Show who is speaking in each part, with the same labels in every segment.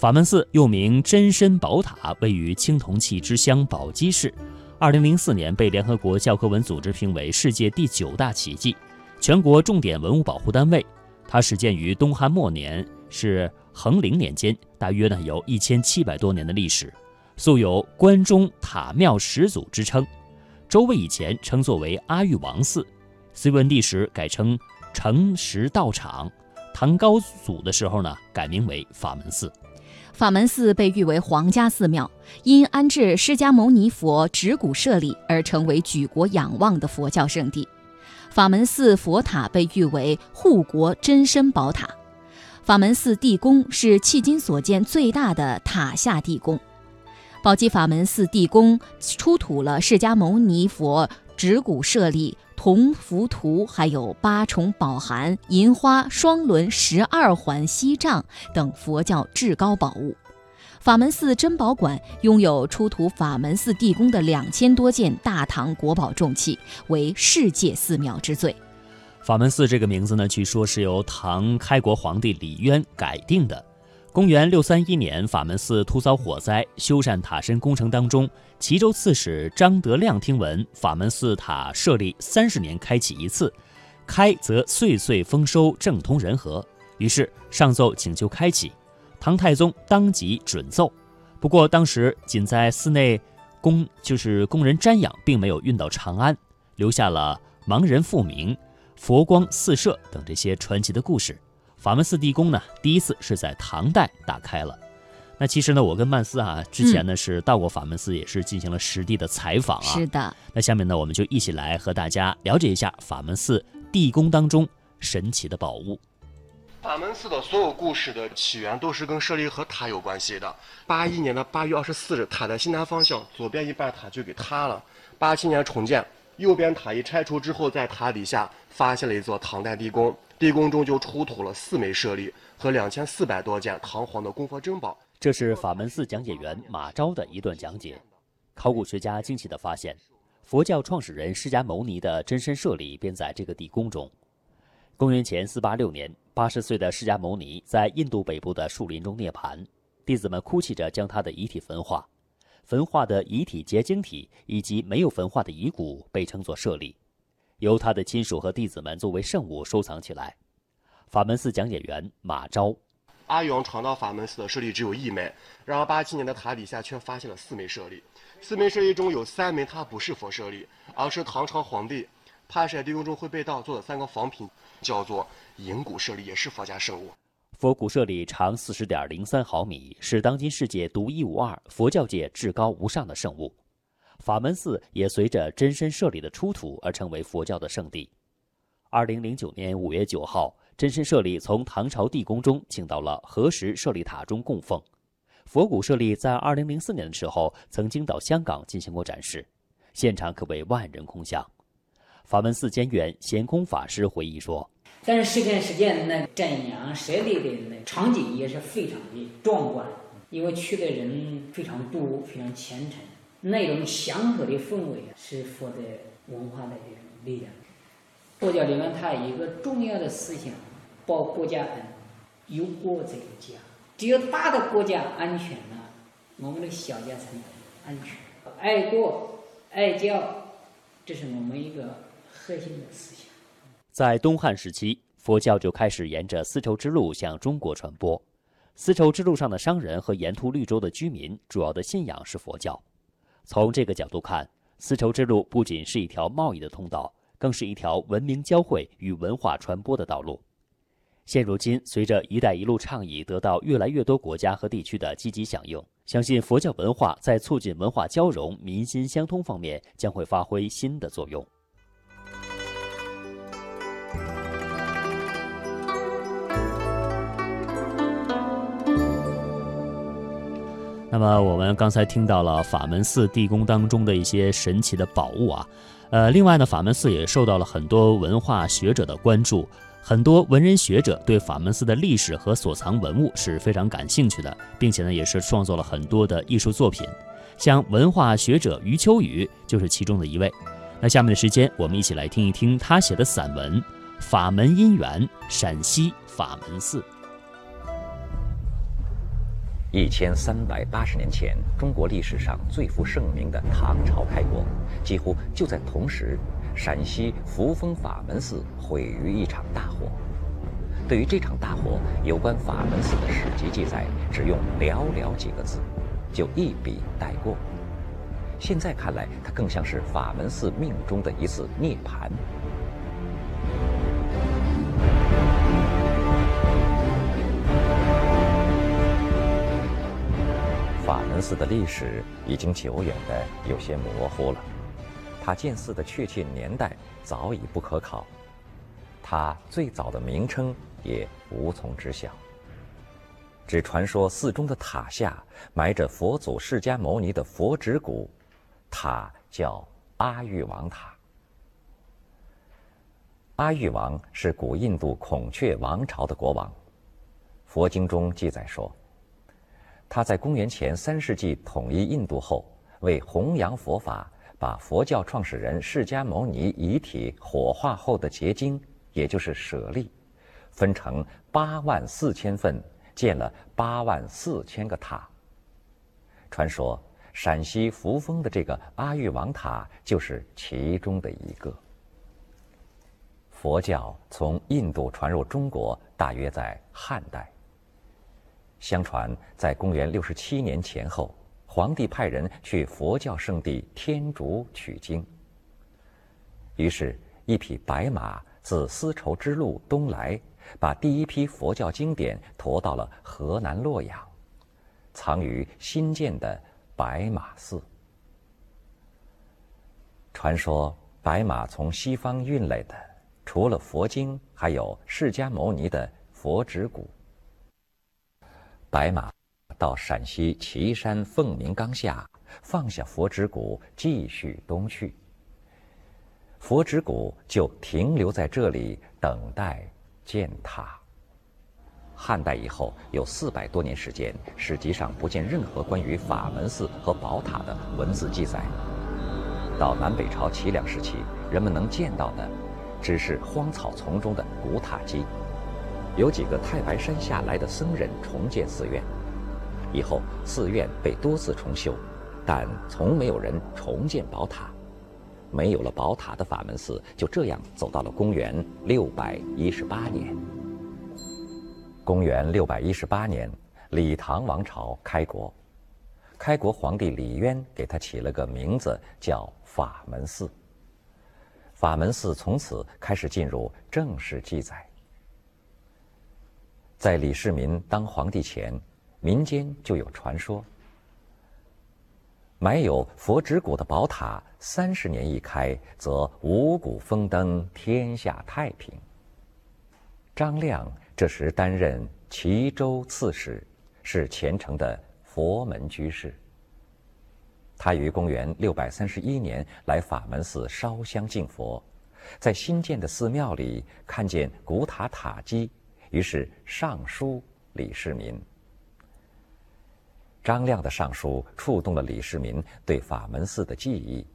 Speaker 1: 法门寺又名真身宝塔，位于青铜器之乡宝鸡市。二零零四年被联合国教科文组织评为世界第九大奇迹，全国重点文物保护单位。它始建于东汉末年，是恒陵年间，大约呢有一千七百多年的历史，素有“关中塔庙始祖”之称。周魏以前称作为阿育王寺，隋文帝时改称诚实道场，唐高祖的时候呢改名为法门寺。
Speaker 2: 法门寺被誉为皇家寺庙，因安置释迦牟尼佛指骨舍利而成为举国仰望的佛教圣地。法门寺佛塔被誉为护国真身宝塔。法门寺地宫是迄今所见最大的塔下地宫。宝鸡法门寺地宫出土了释迦牟尼佛指骨舍利。铜浮图，还有八重宝函、银花、双轮、十二环锡杖等佛教至高宝物。法门寺珍宝馆拥有出土法门寺地宫的两千多件大唐国宝重器，为世界寺庙之最。
Speaker 1: 法门寺这个名字呢，据说是由唐开国皇帝李渊改定的。公元六三一年，法门寺突遭火灾，修缮塔身工程当中，齐州刺史张德亮听闻法门寺塔设立三十年开启一次，开则岁岁丰收，政通人和，于是上奏请求开启。唐太宗当即准奏，不过当时仅在寺内供就是供人瞻仰，并没有运到长安，留下了盲人复明、佛光四射等这些传奇的故事。法门寺地宫呢，第一次是在唐代打开了。那其实呢，我跟曼斯啊，之前呢是到过法门寺，也是进行了实地的采访啊。
Speaker 2: 是的。
Speaker 1: 那下面呢，我们就一起来和大家了解一下法门寺地宫当中神奇的宝物。
Speaker 3: 法门寺的所有故事的起源都是跟舍利和塔有关系的。八一年的八月二十四日，塔的西南方向，左边一半塔就给塌了。八七年重建，右边塔一拆除之后，在塔底下发现了一座唐代地宫。地宫中就出土了四枚舍利和两千四百多件唐皇的供佛珍宝。
Speaker 1: 这是法门寺讲解员马昭的一段讲解。考古学家惊奇地发现，佛教创始人释迦牟尼的真身舍利便在这个地宫中。公元前四八六年，八十岁的释迦牟尼在印度北部的树林中涅槃，弟子们哭泣着将他的遗体焚化。焚化的遗体结晶体以及没有焚化的遗骨被称作舍利。由他的亲属和弟子们作为圣物收藏起来。法门寺讲解员马昭，
Speaker 3: 阿勇闯到法门寺的舍利只有一枚，然而八七年的塔底下却发现了四枚舍利，四枚舍利中有三枚它不是佛舍利，而是唐朝皇帝帕舍地宫中会被盗做的三个仿品，叫做银骨舍利，也是佛家圣物。
Speaker 1: 佛骨舍利长四十点零三毫米，是当今世界独一无二、佛教界至高无上的圣物。法门寺也随着真身舍利的出土而成为佛教的圣地。二零零九年五月九号，真身舍利从唐朝地宫中请到了何时舍利塔中供奉。佛骨舍利在二零零四年的时候曾经到香港进行过展示，现场可谓万人空巷。法门寺监院贤空法师回忆说：“
Speaker 4: 但是十天时间，那瞻仰舍利的那场景也是非常的壮观，因为去的人非常多，非常虔诚。”那种祥和的氛围是佛的文化的这种力量。佛教里面它一个重要的思想，报国家恩，有国才有家。只有大的国家安全了，我们的小家才能安全。爱国爱教，这是我们一个核心的思想。
Speaker 1: 在东汉时期，佛教就开始沿着丝绸之路向中国传播。丝绸之路上的商人和沿途绿洲的居民，主要的信仰是佛教。从这个角度看，丝绸之路不仅是一条贸易的通道，更是一条文明交汇与文化传播的道路。现如今，随着“一带一路”倡议得到越来越多国家和地区的积极响应，相信佛教文化在促进文化交融、民心相通方面将会发挥新的作用。那么我们刚才听到了法门寺地宫当中的一些神奇的宝物啊，呃，另外呢，法门寺也受到了很多文化学者的关注，很多文人学者对法门寺的历史和所藏文物是非常感兴趣的，并且呢，也是创作了很多的艺术作品，像文化学者余秋雨就是其中的一位。那下面的时间，我们一起来听一听他写的散文《法门姻缘》，陕西法门寺。
Speaker 5: 一千三百八十年前，中国历史上最负盛名的唐朝开国，几乎就在同时，陕西扶风法门寺毁于一场大火。对于这场大火，有关法门寺的史籍记载只用寥寥几个字，就一笔带过。现在看来，它更像是法门寺命中的一次涅槃。寺的历史已经久远的有些模糊了，它建寺的确切年代早已不可考，它最早的名称也无从知晓。只传说寺中的塔下埋着佛祖释迦牟尼的佛指骨，塔叫阿育王塔。阿育王是古印度孔雀王朝的国王，佛经中记载说。他在公元前三世纪统一印度后，为弘扬佛法，把佛教创始人释迦牟尼遗体火化后的结晶，也就是舍利，分成八万四千份，建了八万四千个塔。传说陕西扶风的这个阿育王塔就是其中的一个。佛教从印度传入中国，大约在汉代。相传，在公元六十七年前后，皇帝派人去佛教圣地天竺取经。于是，一匹白马自丝绸之路东来，把第一批佛教经典驮到了河南洛阳，藏于新建的白马寺。传说，白马从西方运来的，除了佛经，还有释迦牟尼的佛指骨。白马到陕西岐山凤鸣冈下，放下佛指骨，继续东去。佛指骨就停留在这里，等待建塔。汉代以后有四百多年时间，史籍上不见任何关于法门寺和宝塔的文字记载。到南北朝齐梁时期，人们能见到的，只是荒草丛中的古塔基。有几个太白山下来的僧人重建寺院，以后寺院被多次重修，但从没有人重建宝塔。没有了宝塔的法门寺就这样走到了公元六百一十八年。公元六百一十八年，李唐王朝开国，开国皇帝李渊给他起了个名字叫法门寺。法门寺从此开始进入正式记载。在李世民当皇帝前，民间就有传说：埋有佛指骨的宝塔，三十年一开，则五谷丰登，天下太平。张亮这时担任齐州刺史，是虔诚的佛门居士。他于公元六百三十一年来法门寺烧香敬佛，在新建的寺庙里看见古塔塔基。于是上书李世民。张亮的上书触动了李世民对法门寺的记忆。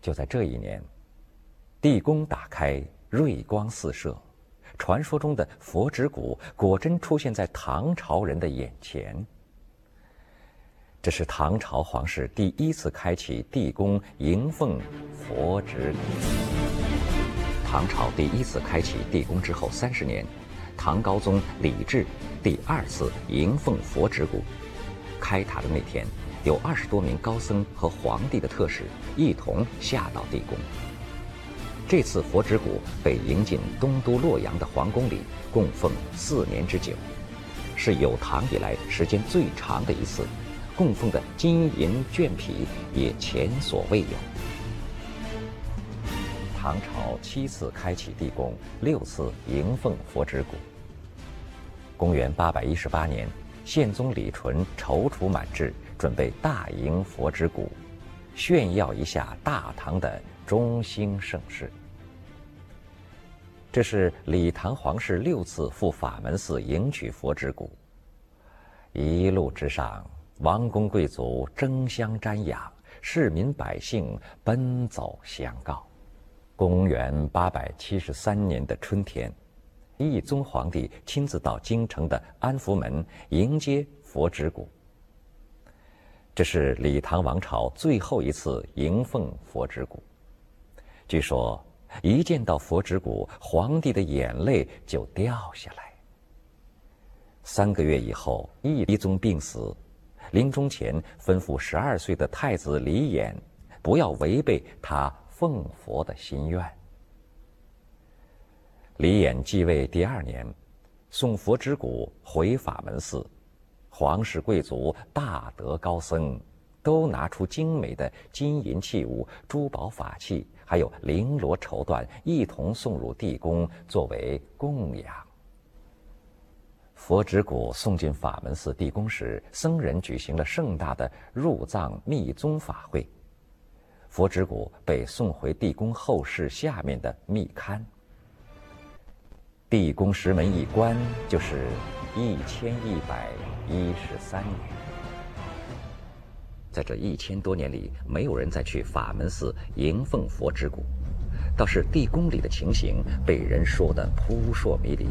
Speaker 5: 就在这一年，地宫打开，瑞光四射，传说中的佛指骨果真出现在唐朝人的眼前。这是唐朝皇室第一次开启地宫迎奉佛指骨。唐朝第一次开启地宫之后三十年。唐高宗李治第二次迎奉佛指骨，开塔的那天，有二十多名高僧和皇帝的特使一同下到地宫。这次佛指骨被迎进东都洛阳的皇宫里，供奉四年之久，是有唐以来时间最长的一次，供奉的金银绢匹也前所未有。唐朝七次开启地宫，六次迎奉佛指骨。公元八百一十八年，宪宗李纯踌躇满志，准备大迎佛指骨，炫耀一下大唐的中兴盛世。这是李唐皇室六次赴法门寺迎娶佛指骨。一路之上，王公贵族争相瞻仰，市民百姓奔走相告。公元八百七十三年的春天，懿宗皇帝亲自到京城的安福门迎接佛指骨。这是李唐王朝最后一次迎奉佛指骨。据说，一见到佛指骨，皇帝的眼泪就掉下来。三个月以后，义宗病死，临终前吩咐十二岁的太子李衍，不要违背他奉佛的心愿。李衍继位第二年，送佛指骨回法门寺。皇室贵族、大德高僧，都拿出精美的金银器物、珠宝法器，还有绫罗绸缎，一同送入地宫作为供养。佛指骨送进法门寺地宫时，僧人举行了盛大的入藏密宗法会。佛指骨被送回地宫后室下面的密龛。地宫石门一关，就是一千一百。一十三年，在这一千多年里，没有人再去法门寺迎奉佛指骨，倒是地宫里的情形被人说得扑朔迷离。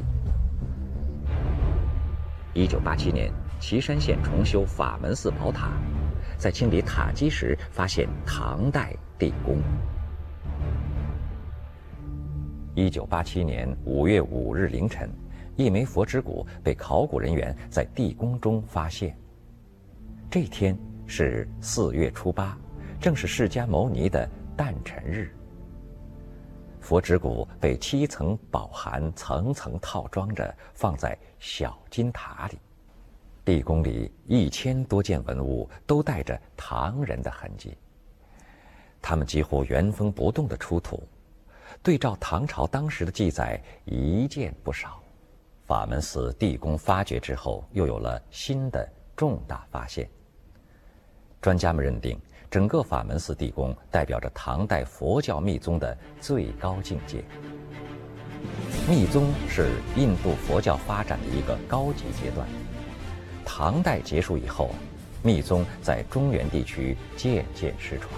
Speaker 5: 一九八七年，岐山县重修法门寺宝塔，在清理塔基时，发现唐代地宫。一九八七年五月五日凌晨。一枚佛指骨被考古人员在地宫中发现。这天是四月初八，正是释迦牟尼的诞辰日。佛指骨被七层宝函层层套装着，放在小金塔里。地宫里一千多件文物都带着唐人的痕迹，他们几乎原封不动的出土，对照唐朝当时的记载，一件不少。法门寺地宫发掘之后，又有了新的重大发现。专家们认定，整个法门寺地宫代表着唐代佛教密宗的最高境界。密宗是印度佛教发展的一个高级阶段。唐代结束以后，密宗在中原地区渐渐失传。